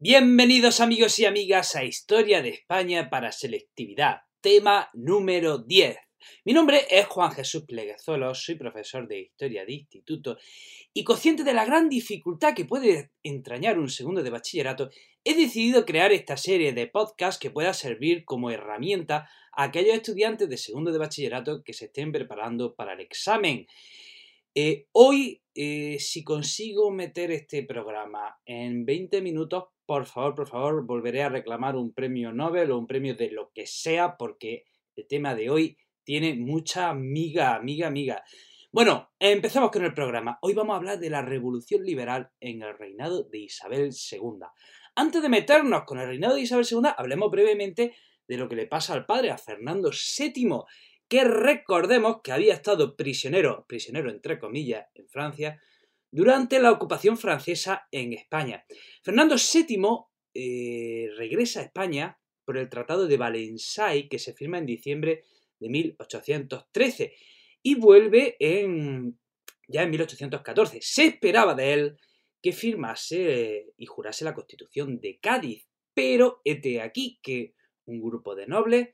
Bienvenidos amigos y amigas a Historia de España para Selectividad, tema número 10. Mi nombre es Juan Jesús Pleguezuelo, soy profesor de Historia de Instituto y consciente de la gran dificultad que puede entrañar un segundo de bachillerato, he decidido crear esta serie de podcasts que pueda servir como herramienta a aquellos estudiantes de segundo de bachillerato que se estén preparando para el examen. Eh, hoy, eh, si consigo meter este programa en 20 minutos, por favor, por favor, volveré a reclamar un premio Nobel o un premio de lo que sea, porque el tema de hoy tiene mucha miga, amiga, amiga. Bueno, empezamos con el programa. Hoy vamos a hablar de la revolución liberal en el reinado de Isabel II. Antes de meternos con el reinado de Isabel II, hablemos brevemente de lo que le pasa al padre, a Fernando VII, que recordemos que había estado prisionero, prisionero entre comillas, en Francia, durante la ocupación francesa en España. Fernando VII eh, regresa a España por el Tratado de Valensay, que se firma en diciembre de 1813, y vuelve en, ya en 1814. Se esperaba de él que firmase y jurase la Constitución de Cádiz, pero este aquí que un grupo de nobles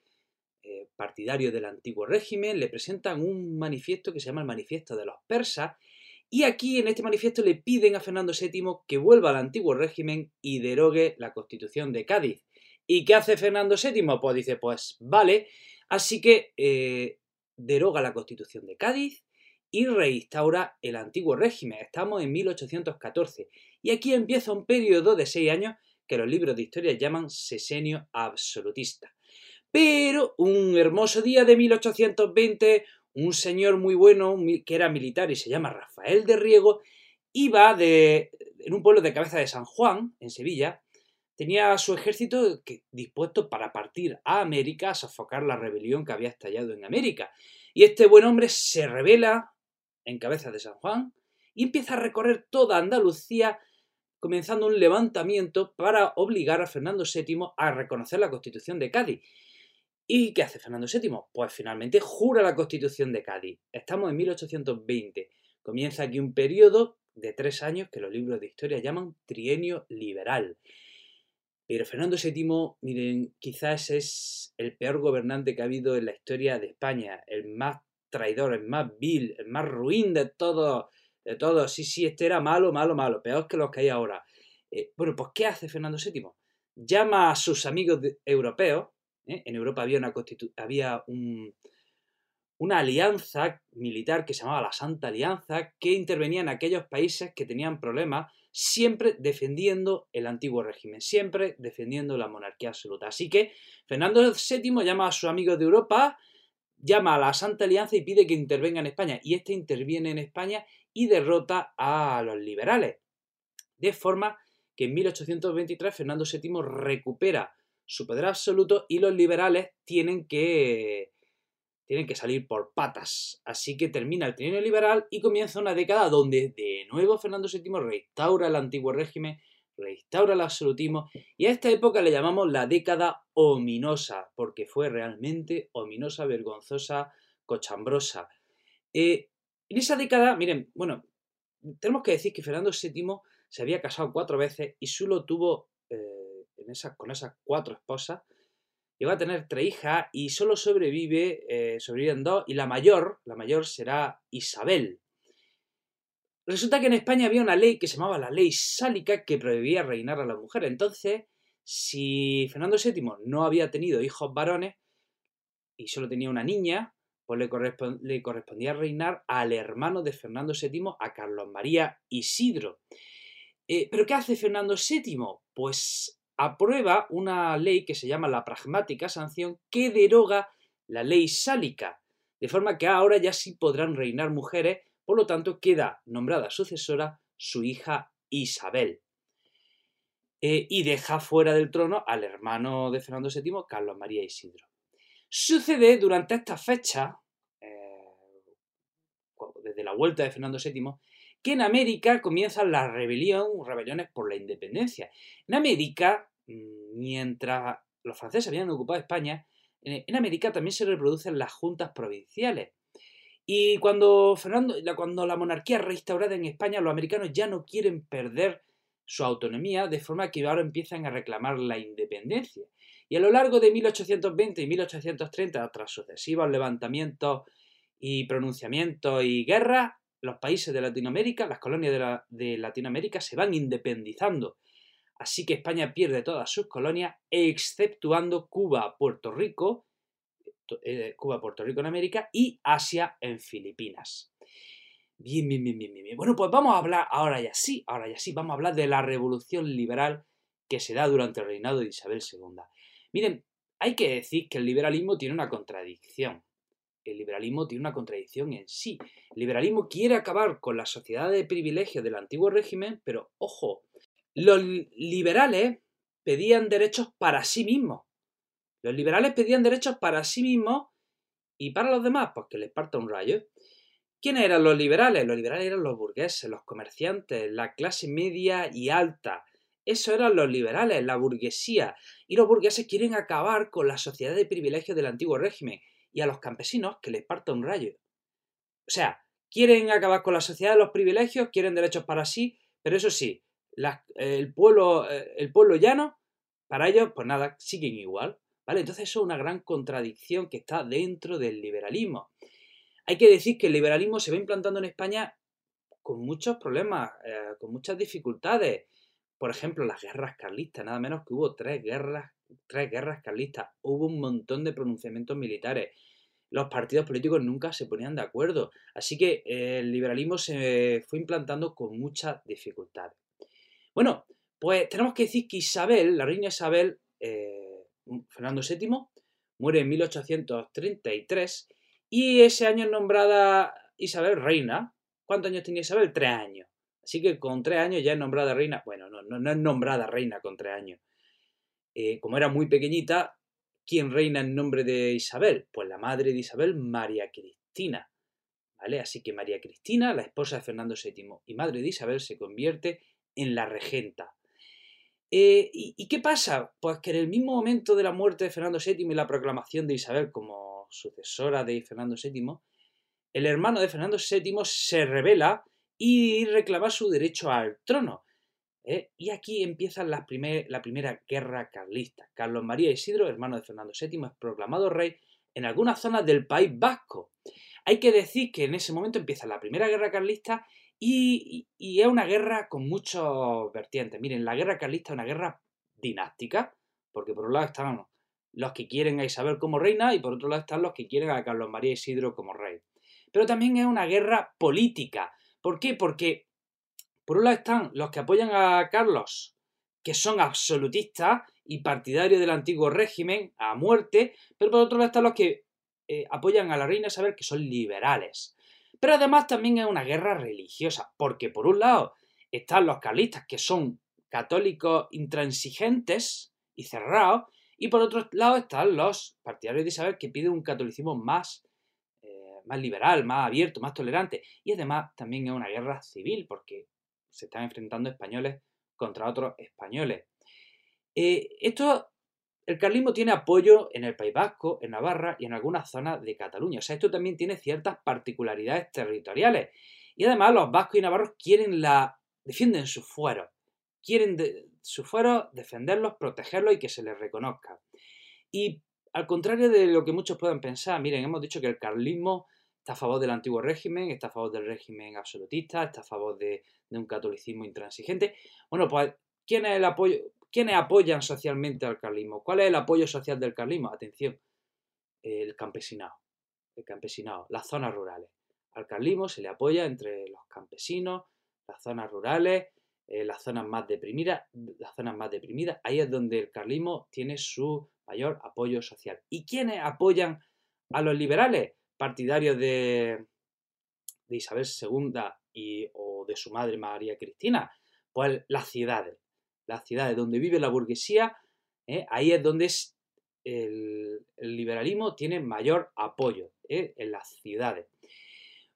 eh, partidarios del antiguo régimen le presentan un manifiesto que se llama el Manifiesto de los Persas, y aquí en este manifiesto le piden a Fernando VII que vuelva al antiguo régimen y derogue la Constitución de Cádiz. ¿Y qué hace Fernando VII? Pues dice, pues vale, así que eh, deroga la Constitución de Cádiz y reinstaura el antiguo régimen. Estamos en 1814 y aquí empieza un periodo de seis años que los libros de historia llaman sesenio absolutista. Pero un hermoso día de 1820, un señor muy bueno que era militar y se llama Rafael de Riego, iba de, en un pueblo de Cabeza de San Juan, en Sevilla, tenía su ejército dispuesto para partir a América a sofocar la rebelión que había estallado en América. Y este buen hombre se revela en Cabeza de San Juan y empieza a recorrer toda Andalucía comenzando un levantamiento para obligar a Fernando VII a reconocer la Constitución de Cádiz. ¿Y qué hace Fernando VII? Pues finalmente jura la Constitución de Cádiz. Estamos en 1820. Comienza aquí un periodo de tres años que los libros de historia llaman trienio liberal. Pero Fernando VII, miren, quizás es el peor gobernante que ha habido en la historia de España, el más traidor, el más vil, el más ruin de todos, de todos. Sí, sí, este era malo, malo, malo, peor que los que hay ahora. Eh, bueno, pues ¿qué hace Fernando VII? Llama a sus amigos europeos, ¿eh? en Europa había, una, una alianza militar que se llamaba la Santa Alianza, que intervenía en aquellos países que tenían problemas siempre defendiendo el antiguo régimen, siempre defendiendo la monarquía absoluta. Así que Fernando VII llama a sus amigos de Europa, llama a la Santa Alianza y pide que intervenga en España. Y este interviene en España y derrota a los liberales. De forma que en 1823 Fernando VII recupera su poder absoluto y los liberales tienen que tienen que salir por patas. Así que termina el trienio liberal y comienza una década donde de nuevo Fernando VII restaura el antiguo régimen, restaura el absolutismo y a esta época le llamamos la década ominosa, porque fue realmente ominosa, vergonzosa, cochambrosa. Eh, en esa década, miren, bueno, tenemos que decir que Fernando VII se había casado cuatro veces y solo tuvo eh, con esas cuatro esposas va a tener tres hijas y solo sobrevive, eh, sobreviven dos, y la mayor, la mayor será Isabel. Resulta que en España había una ley que se llamaba la ley sálica que prohibía reinar a la mujer. Entonces, si Fernando VII no había tenido hijos varones y solo tenía una niña, pues le, le correspondía reinar al hermano de Fernando VII, a Carlos María Isidro. Eh, ¿Pero qué hace Fernando VII? Pues aprueba una ley que se llama la pragmática sanción que deroga la ley sálica, de forma que ahora ya sí podrán reinar mujeres, por lo tanto queda nombrada sucesora su hija Isabel. Eh, y deja fuera del trono al hermano de Fernando VII, Carlos María Isidro. Sucede durante esta fecha, eh, desde la vuelta de Fernando VII, que en América comienzan las rebelión, rebeliones por la independencia. En América, mm, mientras los franceses habían ocupado España, en América también se reproducen las juntas provinciales. Y cuando, Fernando, cuando la monarquía es restaurada en España, los americanos ya no quieren perder su autonomía, de forma que ahora empiezan a reclamar la independencia. Y a lo largo de 1820 y 1830, tras sucesivos levantamientos y pronunciamientos y guerras, los países de Latinoamérica, las colonias de, Latinoamérica se van independizando. Así que España pierde todas sus colonias, exceptuando Cuba, Puerto Rico, eh, Cuba, Puerto Rico en América y Asia en Filipinas. Bien, bien, bien, bien, bien. Bueno, pues vamos a hablar ahora ya sí, ahora ya sí, vamos a hablar de la revolución liberal que se da durante el reinado de Isabel II. Miren, hay que decir que el liberalismo tiene una contradicción. El liberalismo tiene una contradicción en sí. El liberalismo quiere acabar con la sociedad de privilegios del antiguo régimen, pero ojo, los liberales pedían derechos para sí mismos. Los liberales pedían derechos para sí mismos y para los demás, pues que les parta un rayo. ¿Quiénes eran los liberales? Los liberales eran los burgueses, los comerciantes, la clase media y alta. Eso eran los liberales, la burguesía. Y los burgueses quieren acabar con la sociedad de privilegios del antiguo régimen y a los campesinos que les parta un rayo. O sea, quieren acabar con la sociedad de los privilegios, quieren derechos para sí, pero eso sí, el, pueblo, eh, el pueblo llano, para ellos, pues nada, siguen igual. ¿Vale? Entonces eso es una gran contradicción que está dentro del liberalismo. Hay que decir que el liberalismo se va implantando en España con muchos problemas, eh, con muchas dificultades. Por ejemplo, las guerras carlistas, nada menos que hubo tres guerras, tres guerras carlistas, hubo un montón de pronunciamientos militares. Los partidos políticos nunca se ponían de acuerdo. Así que eh, el liberalismo se fue implantando con muchas dificultades. Bueno, pues tenemos que decir que Isabel, la reina Isabel, eh, Fernando VII, muere en 1833 y ese año es nombrada Isabel reina. ¿Cuántos años tenía Isabel? Tres años. Así que con tres años ya es nombrada reina. Bueno, no, no, es nombrada reina con tres años. Eh, como era muy pequeñita, ¿quién reina en nombre de Isabel? Pues la madre de Isabel, María Cristina. ¿Vale? Así que María Cristina, la esposa de Fernando VII y madre de Isabel, se convierte en la regenta. Eh, ¿y, ¿Y qué pasa? Pues que en el mismo momento de la muerte de Fernando VII y la proclamación de Isabel como sucesora de Fernando VII, el hermano de Fernando VII se revela y reclama su derecho al trono. ¿Eh? Y aquí empieza la, primera guerra carlista. Carlos María Isidro, hermano de Fernando VII, es proclamado rey en algunas zonas del País Vasco. Hay que decir que en ese momento empieza la primera guerra carlista y, y, es una guerra con muchos vertientes. Miren, la guerra carlista es una guerra dinástica, porque por un lado estaban los que quieren a Isabel como reina y por otro lado están los que quieren a Carlos María Isidro como rey. Pero también es una guerra política. ¿Por qué? Porque por un lado están los que apoyan a Carlos, que son absolutistas y partidarios del antiguo régimen a muerte, pero por otro lado están los que eh, apoyan a la reina Isabel, que son liberales. Pero además también es una guerra religiosa, porque por un lado están los carlistas, que son católicos intransigentes y cerrados, y por otro lado están los partidarios de Isabel que piden un catolicismo más, eh, más liberal, más abierto, más tolerante. Y además también es una guerra civil porque se están enfrentando españoles contra otros españoles. Eh, esto, el carlismo tiene apoyo en el País Vasco, en Navarra y en algunas zonas de Cataluña. O sea, esto también tiene ciertas particularidades territoriales. Y además los vascos y navarros quieren la, defienden sus fueros quieren de, su fuero defenderlos, protegerlos y que se les reconozca. Y al contrario de lo que muchos puedan pensar, miren, hemos dicho que el carlismo está a favor del antiguo régimen, está a favor del régimen absolutista, está a favor de, un catolicismo intransigente. Bueno, pues, ¿quién es el apoyo, ¿quiénes apoyan socialmente al carlismo? ¿Cuál es el apoyo social del carlismo? Atención, el campesinado, el campesinado, las zonas rurales. Al carlismo se le apoya entre los campesinos, las zonas rurales, eh, las zonas más deprimidas, las zonas más deprimidas, ahí es donde el carlismo tiene su mayor apoyo social. ¿Y quiénes apoyan a los liberales? Partidarios de, Isabel II o de su madre María Cristina. Pues las ciudades, las ciudades donde vive la burguesía, ¿eh? ahí es donde el, liberalismo tiene mayor apoyo, ¿eh? en las ciudades.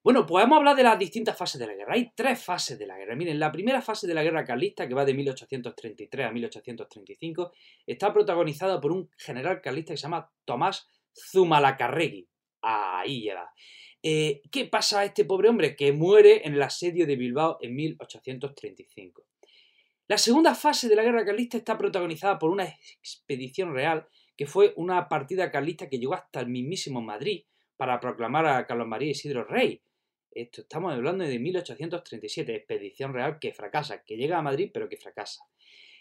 Bueno, podemos hablar de las distintas fases de la guerra. Hay tres fases de la guerra. Miren, la primera fase de la guerra carlista, que va de 1833 a 1835, está protagonizada por un general carlista que se llama Tomás Zumalacárregui. Ahí lleva. Eh, ¿Qué pasa a este pobre hombre que muere en el asedio de Bilbao en 1835? La segunda fase de la guerra carlista está protagonizada por una expedición real que fue una partida carlista que llegó hasta el mismísimo Madrid para proclamar a Carlos María Isidro rey. Esto estamos hablando de 1837, expedición real que fracasa, que llega a Madrid pero que fracasa.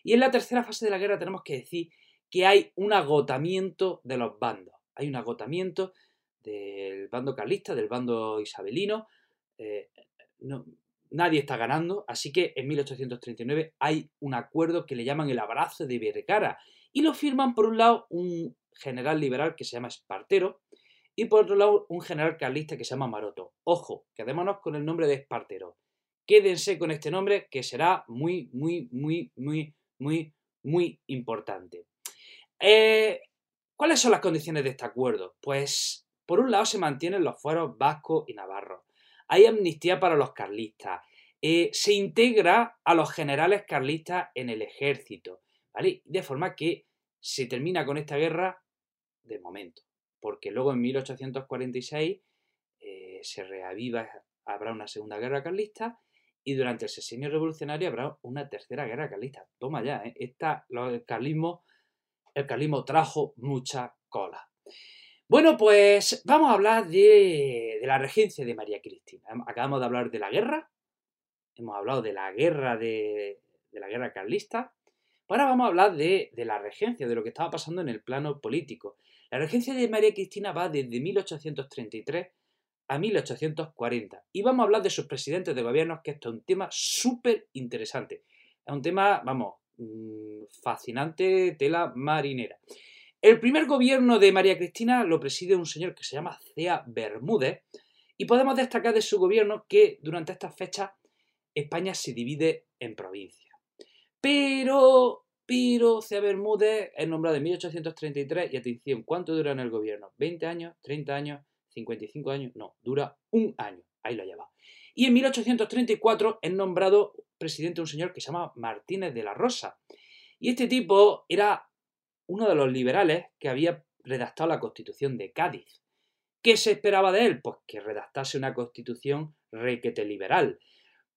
Y en la tercera fase de la guerra tenemos que decir que hay un agotamiento de los bandos. Hay un agotamiento del bando carlista, del bando isabelino. Eh, nadie está ganando, así que en 1839 hay un acuerdo que le llaman el abrazo de Vergara y lo firman por un lado un general liberal que se llama Espartero y por otro lado un general carlista que se llama Maroto. Ojo, quedémonos con el nombre de Espartero. Quédense con este nombre que será muy, muy, muy, muy, muy, muy importante. Eh, ¿Cuáles son las condiciones de este acuerdo? Pues, por un lado, se mantienen los fueros vascos y navarros. Hay amnistía para los carlistas. Eh, se integra a los generales carlistas en el ejército. ¿vale? De forma que se termina con esta guerra de momento. Porque luego en 1846 eh, se reaviva, habrá una segunda guerra carlista y durante el sexenio revolucionario habrá una tercera guerra carlista. Toma ya, ¿eh? El carlismo el carlismo trajo mucha cola. Bueno, pues vamos a hablar de, la regencia de María Cristina. Acabamos de hablar de la guerra, hemos hablado de la guerra de, la guerra carlista. Ahora vamos a hablar de, de, la regencia, de lo que estaba pasando en el plano político. La regencia de María Cristina va desde 1833 a 1840. Y vamos a hablar de sus presidentes de gobierno, que esto es un tema súper interesante. Es un tema, vamos, Mm, fascinante tela marinera. El primer gobierno de María Cristina lo preside un señor que se llama Cea Bermúdez y podemos destacar de su gobierno que durante estas fechas España se divide en provincias. Pero, pero Cea Bermúdez es nombrado en 1833 y atención, ¿cuánto dura en el gobierno? ¿20 años? ¿30 años? ¿55 años? No, dura un año. Ahí lo lleva. Y en 1834 es nombrado presidente un señor que se llama Martínez de la Rosa. Y este tipo era uno de los liberales que había redactado la Constitución de Cádiz. ¿Qué se esperaba de él? Pues que redactase una constitución requete liberal.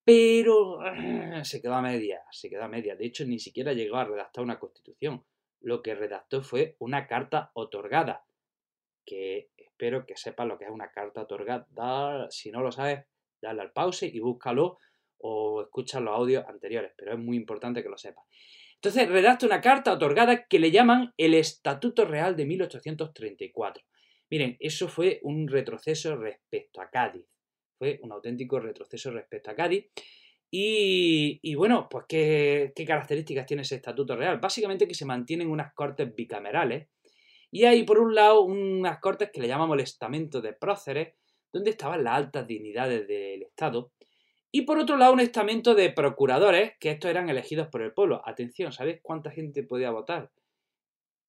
Pero se quedó a media, se quedó a media. De hecho, ni siquiera llegó a redactar una constitución. Lo que redactó fue una carta otorgada. Que espero que sepas lo que es una carta otorgada. Si no lo sabes, dale al pause y búscalo o escuchas los audios anteriores, pero es muy importante que lo sepas. Entonces redacta una carta otorgada que le llaman el Estatuto Real de 1834. Miren, eso fue un retroceso respecto a Cádiz. Fue un auténtico retroceso respecto a Cádiz. Y, bueno, pues ¿qué, ¿qué, características tiene ese Estatuto Real? Básicamente que se mantienen unas cortes bicamerales. Y hay por un lado unas cortes que le llamamos el estamento de próceres, donde estaban las altas dignidades del Estado. Y por otro lado, un estamento de procuradores, que estos eran elegidos por el pueblo. Atención, ¿sabéis cuánta gente podía votar?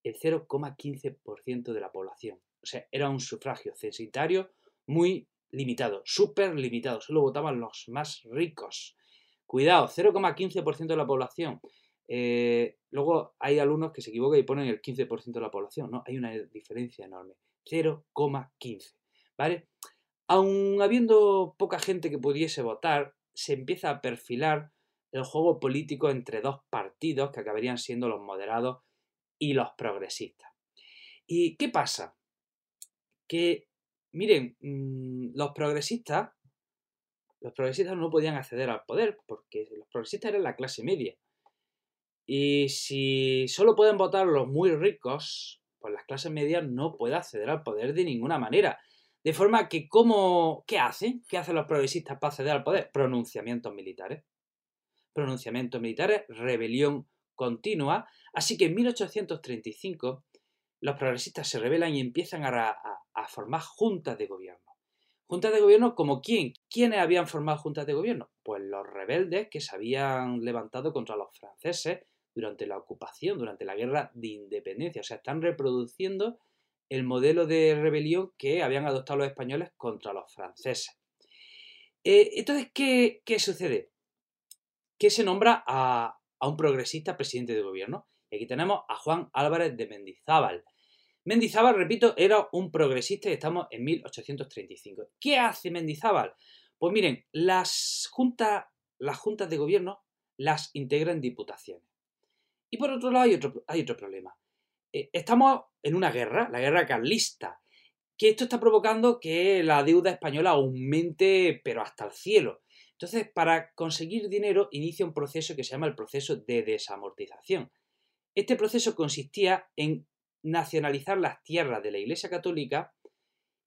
El 0,15% de la población. O sea, era un sufragio censitario muy limitado, súper limitado. Solo votaban los más ricos. Cuidado, 0,15% de la población. Eh, luego hay alumnos que se equivocan y ponen el 15% de la población. No, hay una diferencia enorme. 0,15. ¿Vale? Aun habiendo poca gente que pudiese votar, se empieza a perfilar el juego político entre dos partidos que acabarían siendo los moderados y los progresistas. ¿Y qué pasa? Que, miren, mm, los progresistas, los progresistas no podían acceder al poder porque los progresistas eran la clase media. Y si solo pueden votar los muy ricos, pues las clases medias no pueden acceder al poder de ninguna manera. De forma que, ¿cómo, ¿qué hacen? ¿Qué hacen los progresistas para acceder al poder? Pronunciamientos militares. Pronunciamientos militares, rebelión continua. Así que en 1835 los progresistas se rebelan y empiezan a, formar juntas de gobierno. Juntas de gobierno como quién? ¿Quiénes habían formado juntas de gobierno? Pues los rebeldes que se habían levantado contra los franceses durante la ocupación, durante la guerra de independencia. O sea, están reproduciendo el modelo de rebelión que habían adoptado los españoles contra los franceses. Eh, entonces, ¿qué, sucede? Que se nombra a, un progresista presidente de gobierno. Y aquí tenemos a Juan Álvarez de Mendizábal. Mendizábal, repito, era un progresista y estamos en 1835. ¿Qué hace Mendizábal? Pues miren, las juntas, las juntas de gobierno las integra en diputaciones. Y por otro lado hay otro, hay otro problema. Eh, estamos en una guerra, la guerra carlista, que esto está provocando que la deuda española aumente, pero hasta el cielo. Entonces, para conseguir dinero, inicia un proceso que se llama el proceso de desamortización. Este proceso consistía en nacionalizar las tierras de la Iglesia Católica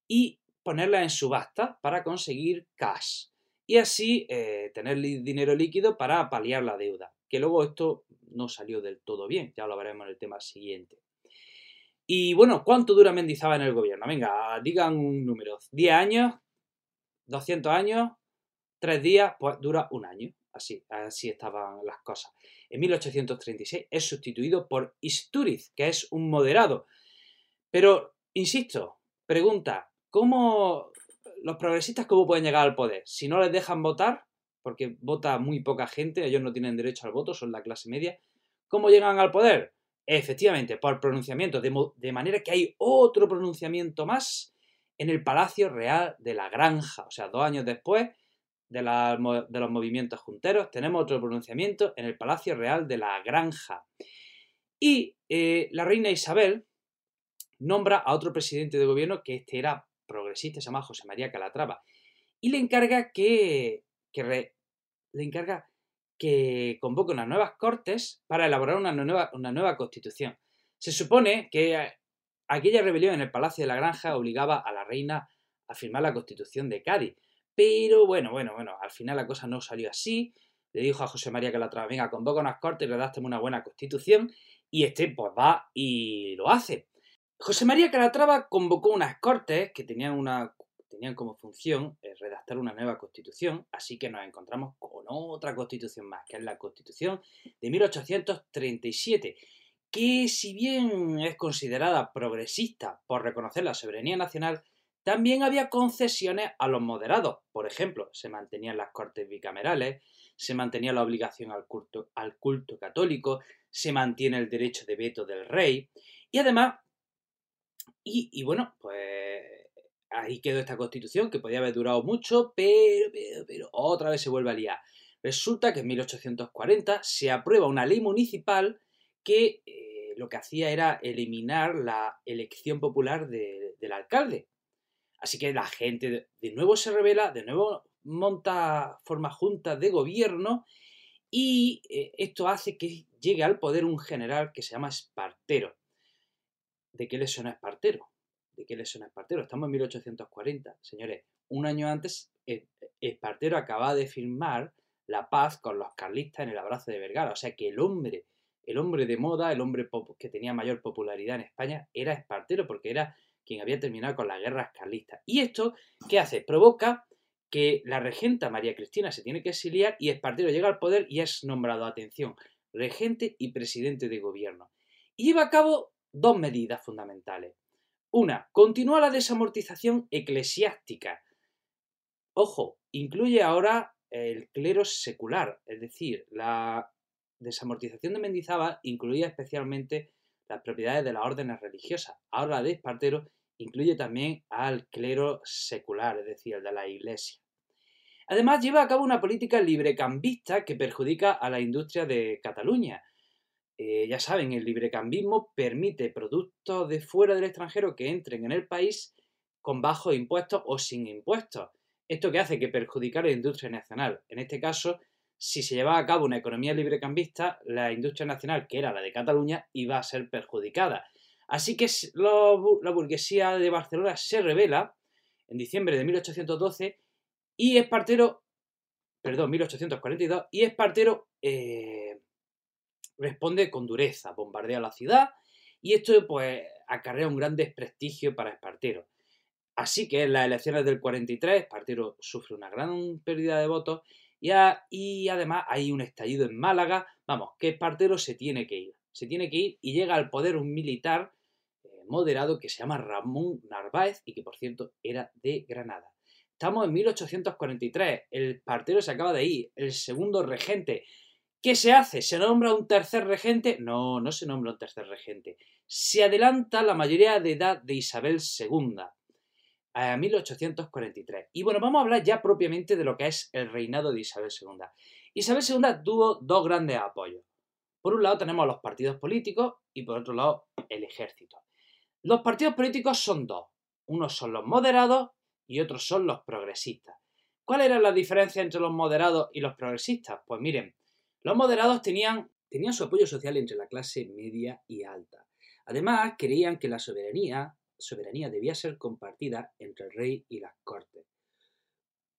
y ponerlas en subasta para conseguir cash. Y así eh, tener dinero líquido para paliar la deuda. Que luego esto no salió del todo bien, ya lo veremos en el tema siguiente. Y bueno, ¿cuánto dura Mendizábal en el gobierno? Venga, digan un número. ¿10 años? ¿200 años? ¿3 días? Pues dura un año. Así, así estaban las cosas. En 1836 es sustituido por Isturiz, que es un moderado. Pero, insisto, pregunta, ¿cómo los progresistas cómo pueden llegar al poder? Si no les dejan votar, porque vota muy poca gente, ellos no tienen derecho al voto, son la clase media, ¿cómo llegan al poder? Efectivamente, por pronunciamiento, de, manera que hay otro pronunciamiento más en el Palacio Real de la Granja. O sea, dos años después de, los movimientos junteros, tenemos otro pronunciamiento en el Palacio Real de la Granja. Y eh, la reina Isabel nombra a otro presidente de gobierno que este era progresista, se llama José María Calatrava, y le encarga que, le encarga que convoque unas nuevas cortes para elaborar una nueva, una nueva constitución. Se supone que aquella rebelión en el Palacio de la Granja obligaba a la reina a firmar la constitución de Cádiz. Pero bueno, bueno, bueno, al final la cosa no salió así. Le dijo a José María que la venga, convoca unas cortes y redácteme una buena constitución. Y este pues va y lo hace. José María Calatrava convocó unas cortes que tenían una tenían como función eh, redactar una nueva constitución, así que nos encontramos con otra constitución más, que es la constitución de 1837, que si bien es considerada progresista por reconocer la soberanía nacional, también había concesiones a los moderados. Por ejemplo, se mantenían las cortes bicamerales, se mantenía la obligación al culto, al culto católico, se mantiene el derecho de veto del rey y además, y, y bueno, pues ahí quedó esta constitución que podía haber durado mucho, pero, pero, otra vez se vuelve a liar. Resulta que en 1840 se aprueba una ley municipal que eh, lo que hacía era eliminar la elección popular del alcalde. Así que la gente de, nuevo se revela, de nuevo monta, forma juntas de gobierno y eh, esto hace que llegue al poder un general que se llama Espartero. ¿De qué le suena Espartero? ¿De qué le suena Espartero? Estamos en 1840, señores. Un año antes, Espartero acaba de firmar la paz con los carlistas en el abrazo de Vergara. O sea que el hombre, el hombre de moda, el hombre que tenía mayor popularidad en España, era Espartero, porque era quien había terminado con las guerras carlistas. ¿Y esto qué hace? Provoca que la regenta María Cristina se tiene que exiliar y Espartero llega al poder y es nombrado, atención, regente y presidente de gobierno. Y lleva a cabo dos medidas fundamentales. Una, continúa la desamortización eclesiástica. Ojo, incluye ahora el clero secular, es decir, la desamortización de Mendizábal incluía especialmente las propiedades de las órdenes religiosas. Ahora la de Espartero incluye también al clero secular, es decir, el de la iglesia. Además, lleva a cabo una política librecambista que perjudica a la industria de Cataluña, eh, ya saben, el librecambismo permite productos de fuera del extranjero que entren en el país con bajos impuestos o sin impuestos. Esto que hace que perjudicar a la industria nacional. En este caso, si se llevaba a cabo una economía librecambista, la industria nacional, que era la de Cataluña, iba a ser perjudicada. Así que la burguesía de Barcelona se revela en diciembre de 1812 y Espartero, perdón, 1842, y Espartero eh, responde con dureza, bombardea la ciudad y esto pues acarrea un gran desprestigio para Espartero. Así que en las elecciones del 43 Espartero sufre una gran pérdida de votos y, y además hay un estallido en Málaga. Vamos, que Espartero se tiene que ir. Se tiene que ir y llega al poder un militar eh, moderado que se llama Ramón Narváez y que por cierto era de Granada. Estamos en 1843, el Espartero se acaba de ir, el segundo regente ¿Qué se hace? ¿Se nombra un tercer regente? No, no se nombra un tercer regente. Se adelanta la mayoría de edad de Isabel II a 1843. Y bueno, vamos a hablar ya propiamente de lo que es el reinado de Isabel II. Isabel II tuvo dos grandes apoyos. Por un lado tenemos los partidos políticos y por otro lado el ejército. Los partidos políticos son dos. Unos son los moderados y otros son los progresistas. ¿Cuál era la diferencia entre los moderados y los progresistas? Pues miren, los moderados tenían, tenían su apoyo social entre la clase media y alta. Además, creían que la soberanía, soberanía debía ser compartida entre el rey y las cortes.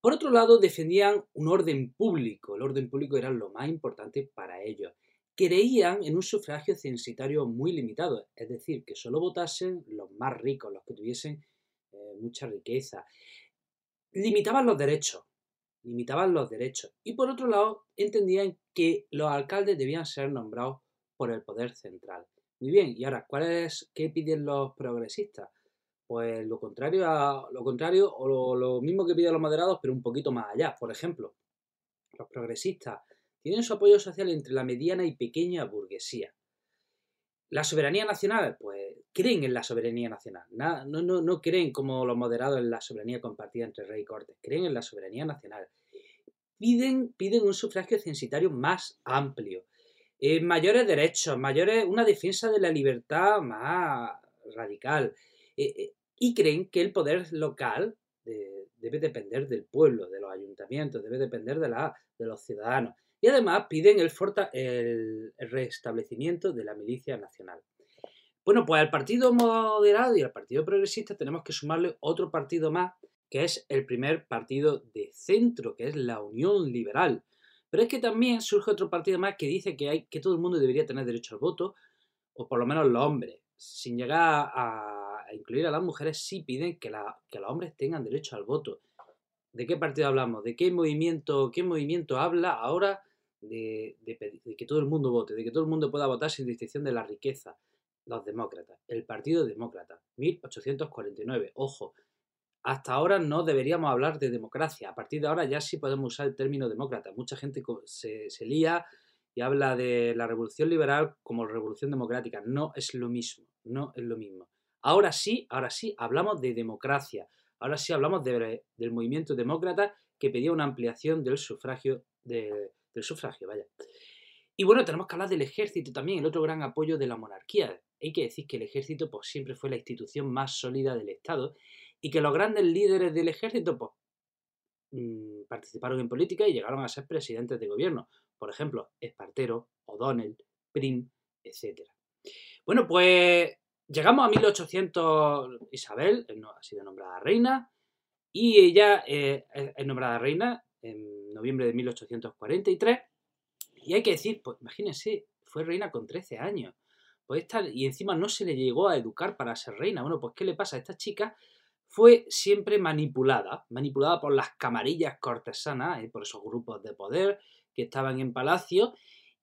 Por otro lado, defendían un orden público. El orden público era lo más importante para ellos. Creían en un sufragio censitario muy limitado, es decir, que solo votasen los más ricos, los que tuviesen eh, mucha riqueza. Limitaban los derechos, limitaban los derechos. Y por otro lado, entendían que los alcaldes debían ser nombrados por el poder central. Muy bien, y ahora, ¿cuál qué piden los progresistas? Pues lo contrario a lo contrario o lo, mismo que piden los moderados, pero un poquito más allá. Por ejemplo, los progresistas tienen su apoyo social entre la mediana y pequeña burguesía. La soberanía nacional, pues creen en la soberanía nacional. No, no, no creen como los moderados en la soberanía compartida entre rey y cortes. Creen en la soberanía nacional. Piden, un sufragio censitario más amplio. Eh, mayores derechos, mayores, una defensa de la libertad más radical. Eh, eh, y creen que el poder local debe depender del pueblo, de los ayuntamientos, debe depender de, los ciudadanos. Y además piden el, el, restablecimiento de la milicia nacional. Bueno, pues al Partido Moderado y al Partido Progresista tenemos que sumarle otro partido más, que es el primer partido de centro, que es la Unión Liberal. Pero es que también surge otro partido más que dice que, hay, que todo el mundo debería tener derecho al voto, o por lo menos los hombres, sin llegar a incluir a las mujeres, sí piden que, los hombres tengan derecho al voto. ¿De qué partido hablamos? ¿De qué movimiento, qué movimiento habla ahora de, que todo el mundo vote, de que todo el mundo pueda votar sin distinción de la riqueza? Los demócratas, el Partido Demócrata, 1849. Ojo, hasta ahora no deberíamos hablar de democracia. A partir de ahora ya sí podemos usar el término demócrata. Mucha gente se, se lía y habla de la revolución liberal como revolución democrática. No es lo mismo, no es lo mismo. Ahora sí, ahora sí, hablamos de democracia. Ahora sí hablamos del movimiento demócrata que pedía una ampliación del sufragio, del sufragio, vaya. Y bueno, tenemos que hablar del ejército también, el otro gran apoyo de la monarquía. Hay que decir que el ejército pues, siempre fue la institución más sólida del Estado y que los grandes líderes del ejército pues, mm, participaron en política y llegaron a ser presidentes de gobierno. Por ejemplo, Espartero, O'Donnell, Prim, etc. Bueno, pues Llegamos a 1800, Isabel ha sido nombrada reina y ella eh, es nombrada reina en noviembre de 1843 y hay que decir, pues imagínense, fue reina con 13 años. Pues esta, y encima no se le llegó a educar para ser reina. Bueno, pues ¿qué le pasa? Esta chica fue siempre manipulada, manipulada por las camarillas cortesanas, eh, por esos grupos de poder que estaban en palacio,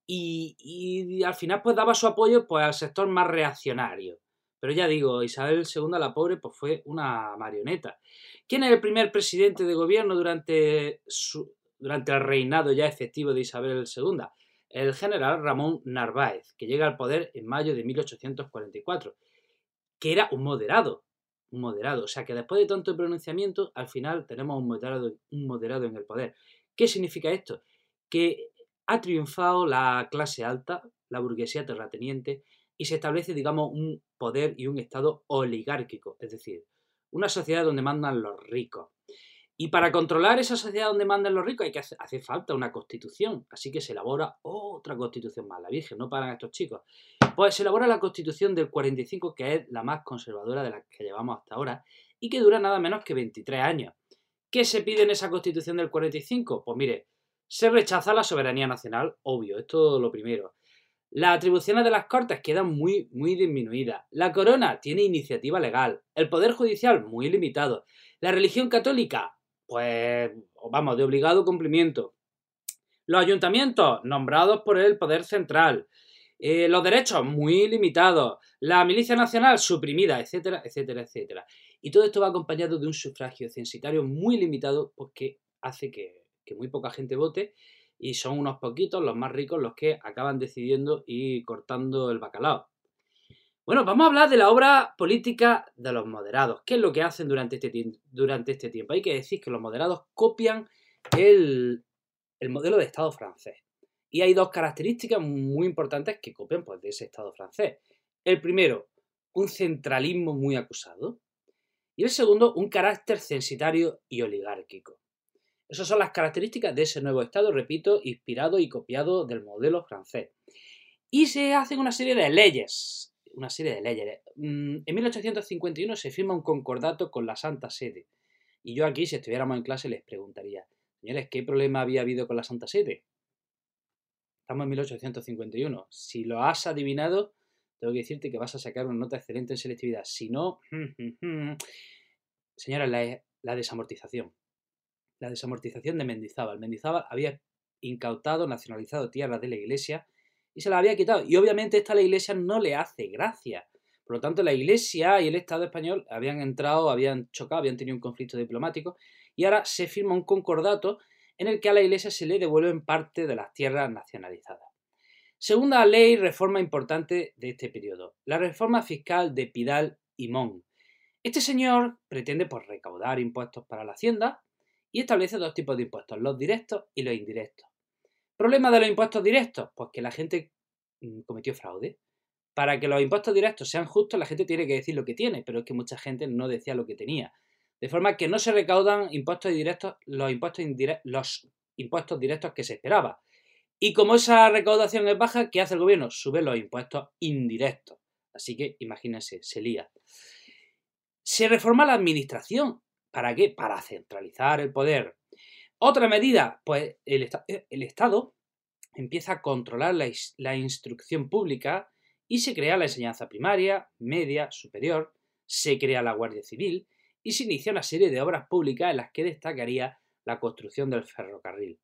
y, y, al final pues daba su apoyo pues, al sector más reaccionario. Pero ya digo, Isabel II la pobre pues fue una marioneta. ¿Quién es el primer presidente de gobierno durante, su, durante el reinado ya efectivo de Isabel II? El general Ramón Narváez, que llega al poder en mayo de 1844, que era un moderado, moderado. O sea que después de tanto pronunciamiento, al final tenemos un moderado, un moderado en el poder. ¿Qué significa esto? Que ha triunfado la clase alta, la burguesía terrateniente, y se establece, digamos, un poder y un Estado oligárquico, es decir, una sociedad donde mandan los ricos. Y para controlar esa sociedad donde mandan los ricos hay que hacer, falta una constitución, así que se elabora otra constitución más, la Virgen, no paran estos chicos. Pues se elabora la constitución del 45, que es la más conservadora de las que llevamos hasta ahora, y que dura nada menos que 23 años. ¿Qué se pide en esa constitución del 45? Pues mire, se rechaza la soberanía nacional, obvio, esto es lo primero. Las atribuciones de las Cortes quedan muy, muy disminuidas. La corona tiene iniciativa legal. El poder judicial muy limitado. La religión católica, pues, vamos, de obligado cumplimiento. Los ayuntamientos, nombrados por el poder central. Eh, los derechos muy limitados. La milicia nacional suprimida, etcétera, etcétera, etcétera. Y todo esto va acompañado de un sufragio censitario muy limitado, porque hace que, que muy poca gente vote y son unos poquitos, los más ricos, los que acaban decidiendo y cortando el bacalao. Bueno, vamos a hablar de la obra política de los moderados. ¿Qué es lo que hacen durante este, este tiempo? Hay que decir que los moderados copian el, el modelo de Estado francés. Y hay dos características muy importantes que copian pues, de ese Estado francés. El primero, un centralismo muy acusado. Y el segundo, un carácter censitario y oligárquico. Esas son las características de ese nuevo Estado, repito, inspirado y copiado del modelo francés. Y se hacen una serie de leyes. Una serie de leyes. Mm, en 1851 se firma un concordato con la Santa Sede. Y yo aquí, si estuviéramos en clase, les preguntaría, señores, ¿qué problema había habido con la Santa Sede? Estamos en 1851. Si lo has adivinado, tengo que decirte que vas a sacar una nota excelente en selectividad. Si no, señora, la, la desamortización. La desamortización de Mendizábal. Mendizábal había incautado, nacionalizado tierras de la iglesia y se las había quitado. Y obviamente esta la iglesia no le hace gracia. Por lo tanto, la iglesia y el Estado español habían entrado, habían chocado, habían tenido un conflicto diplomático y ahora se firma un concordato en el que a la Iglesia se le devuelven parte de las tierras nacionalizadas. Segunda ley, reforma importante de este periodo, la reforma fiscal de Pidal y Mon. Este señor pretende pues, recaudar impuestos para la hacienda y establece dos tipos de impuestos, los directos y los indirectos. ¿Problema de los impuestos directos? Pues que la gente mm, cometió fraude. Para que los impuestos directos sean justos, la gente tiene que decir lo que tiene, pero es que mucha gente no decía lo que tenía. De forma que no se recaudan impuestos directos, los impuestos, los impuestos directos que se esperaba. Y como esa recaudación es baja, ¿qué hace el gobierno? Sube los impuestos indirectos. Así que imagínense, se lía. Se reforma la administración. ¿Para qué? Para centralizar el poder. Otra medida, pues el, el Estado empieza a controlar la, la instrucción pública y se crea la enseñanza primaria, media, superior, se crea la Guardia Civil, y se inicia una serie de obras públicas en las que destacaría la construcción del ferrocarril.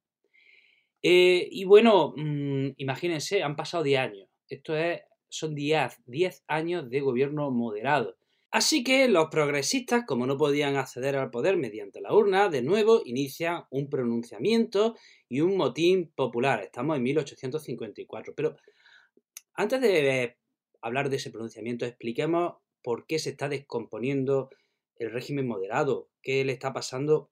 Eh, y bueno, mm, imagínense, han pasado 10 años. Esto es, son 10, 10 años de gobierno moderado. Así que los progresistas, como no podían acceder al poder mediante la urna, de nuevo inician un pronunciamiento y un motín popular. Estamos en 1854. Pero antes de hablar de ese pronunciamiento, expliquemos por qué se está descomponiendo el régimen moderado. ¿Qué le está pasando?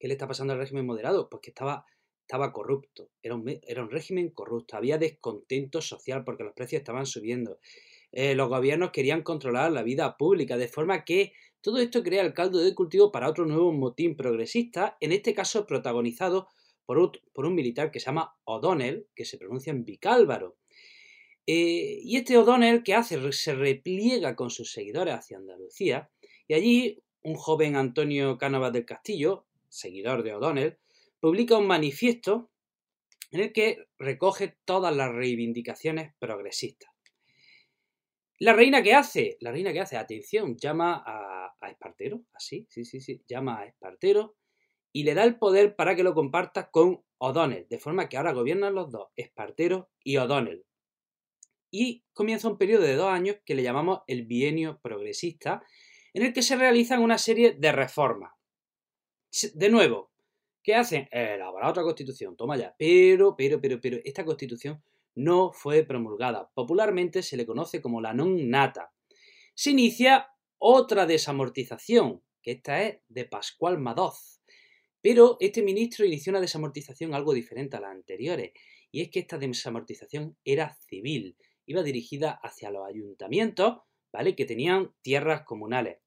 ¿Qué le está pasando al régimen moderado? Pues que estaba, estaba corrupto, era un régimen corrupto, había descontento social porque los precios estaban subiendo. Eh, los gobiernos querían controlar la vida pública, de forma que todo esto crea el caldo de cultivo para otro nuevo motín progresista, en este caso protagonizado por, un militar que se llama O'Donnell, que se pronuncia en Vicálvaro. Eh, y este O'Donnell, ¿qué hace? Se repliega con sus seguidores hacia Andalucía y allí un joven Antonio Cánovas del Castillo, seguidor de O'Donnell, publica un manifiesto en el que recoge todas las reivindicaciones progresistas. La reina que hace, la reina que hace, atención, llama a, a, Espartero, así, sí, sí, sí, llama a Espartero y le da el poder para que lo comparta con O'Donnell, de forma que ahora gobiernan los dos, Espartero y O'Donnell. Y comienza un periodo de dos años que le llamamos el bienio progresista, en el que se realizan una serie de reformas. De nuevo, ¿qué hacen? Elaborar otra constitución, toma ya. Pero, pero, pero, pero, esta constitución no fue promulgada. Popularmente se le conoce como la non nata. Se inicia otra desamortización, que esta es de Pascual Madoz. Pero este ministro inició una desamortización algo diferente a las anteriores, y es que esta desamortización era civil, iba dirigida hacia los ayuntamientos, ¿vale? Que tenían tierras comunales.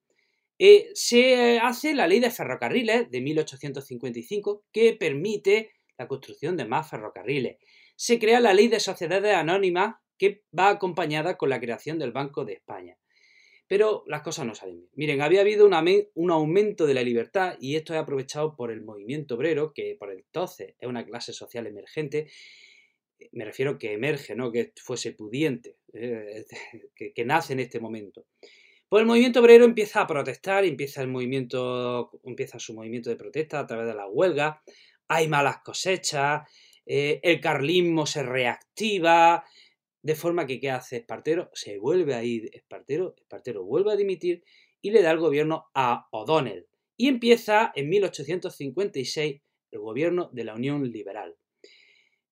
Eh, se hace la ley de ferrocarriles de 1855 que permite la construcción de más ferrocarriles. Se crea la ley de sociedades anónimas que va acompañada con la creación del Banco de España. Pero las cosas no salen bien. Miren, había habido un aumento de la libertad y esto es aprovechado por el movimiento obrero, que por entonces es una clase social emergente. Me refiero que emerge, no que fuese pudiente, eh, que nace en este momento. Pues el movimiento obrero empieza a protestar, empieza el movimiento, empieza su movimiento de protesta a través de la huelga, hay malas cosechas, eh, el carlismo se reactiva, de forma que ¿qué hace Espartero? Se vuelve a ir Espartero, Espartero vuelve a dimitir y le da el gobierno a O'Donnell. Y empieza en 1856 el gobierno de la Unión Liberal.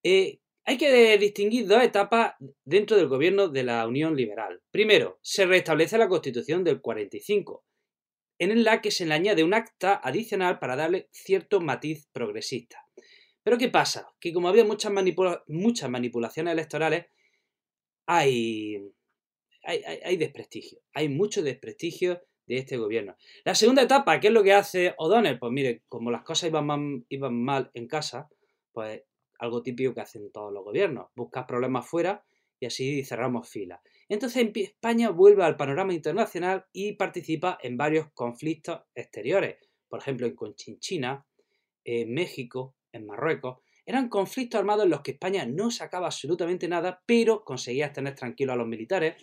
Eh, hay que distinguir dos etapas dentro del gobierno de la Unión Liberal. Primero, se restablece la Constitución del 45, en la que se le añade un acta adicional para darle cierto matiz progresista. Pero ¿qué pasa? Que como había muchas, muchas manipulaciones electorales, hay, hay, hay, desprestigio. Hay mucho desprestigio de este gobierno. La segunda etapa, ¿qué es lo que hace O'Donnell? Pues mire, como las cosas iban iban mal en casa, pues algo típico que hacen todos los gobiernos, buscar problemas fuera y así cerramos filas. Entonces España vuelve al panorama internacional y participa en varios conflictos exteriores, por ejemplo en Conchinchina, en México, en Marruecos. Eran conflictos armados en los que España no sacaba absolutamente nada, pero conseguía tener tranquilos a los militares,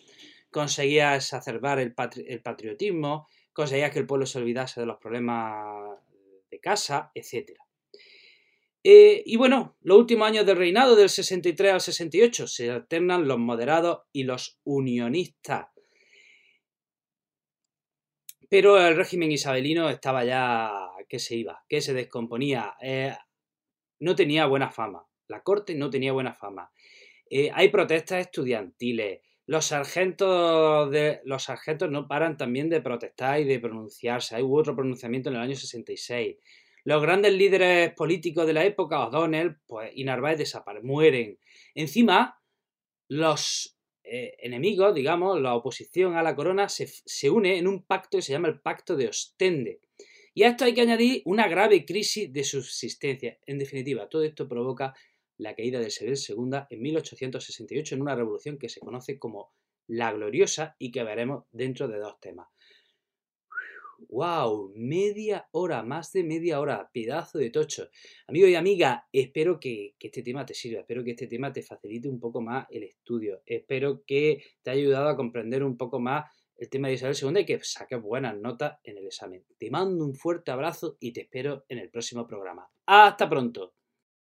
conseguía exacerbar el, el patriotismo, conseguía que el pueblo se olvidase de los problemas de casa, etc. Eh, y bueno, los últimos años del reinado, del 63 al 68, se alternan los moderados y los unionistas. Pero el régimen isabelino estaba ya que se iba, que se descomponía. Eh, no tenía buena fama. La corte no tenía buena fama. Eh, hay protestas estudiantiles. Los sargentos, de, los sargentos no paran también de protestar y de pronunciarse. Hay otro pronunciamiento en el año 66. Los grandes líderes políticos de la época, O'Donnell pues, y Narváez, desaparecen, mueren. Encima, los eh, enemigos, digamos, la oposición a la corona, se, se, une en un pacto que se llama el Pacto de Ostende. Y a esto hay que añadir una grave crisis de subsistencia. En definitiva, todo esto provoca la caída de Isabel II en 1868 en una revolución que se conoce como la gloriosa y que veremos dentro de dos temas. ¡Wow! Media hora, más de media hora, pedazo de tocho. Amigo y amiga, espero que, este tema te sirva, espero que este tema te facilite un poco más el estudio, espero que te haya ayudado a comprender un poco más el tema de Isabel II y que saques buenas notas en el examen. Te mando un fuerte abrazo y te espero en el próximo programa. ¡Hasta pronto!